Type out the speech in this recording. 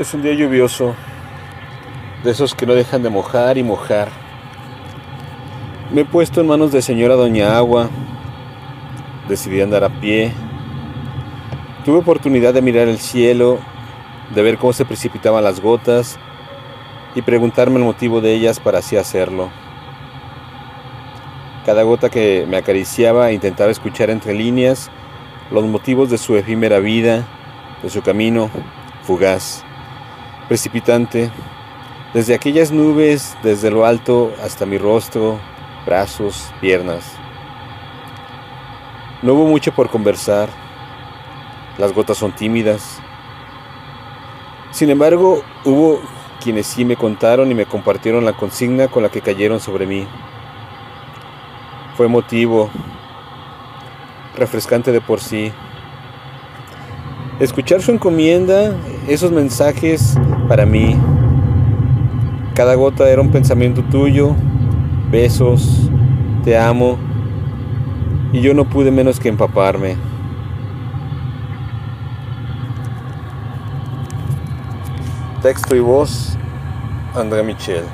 Es un día lluvioso, de esos que no dejan de mojar y mojar. Me he puesto en manos de señora Doña Agua. Decidí andar a pie. Tuve oportunidad de mirar el cielo, de ver cómo se precipitaban las gotas y preguntarme el motivo de ellas para así hacerlo. Cada gota que me acariciaba intentaba escuchar entre líneas los motivos de su efímera vida, de su camino fugaz precipitante, desde aquellas nubes, desde lo alto hasta mi rostro, brazos, piernas. No hubo mucho por conversar, las gotas son tímidas. Sin embargo, hubo quienes sí me contaron y me compartieron la consigna con la que cayeron sobre mí. Fue emotivo, refrescante de por sí. Escuchar su encomienda, esos mensajes para mí. Cada gota era un pensamiento tuyo, besos, te amo, y yo no pude menos que empaparme. Texto y voz, André Michel.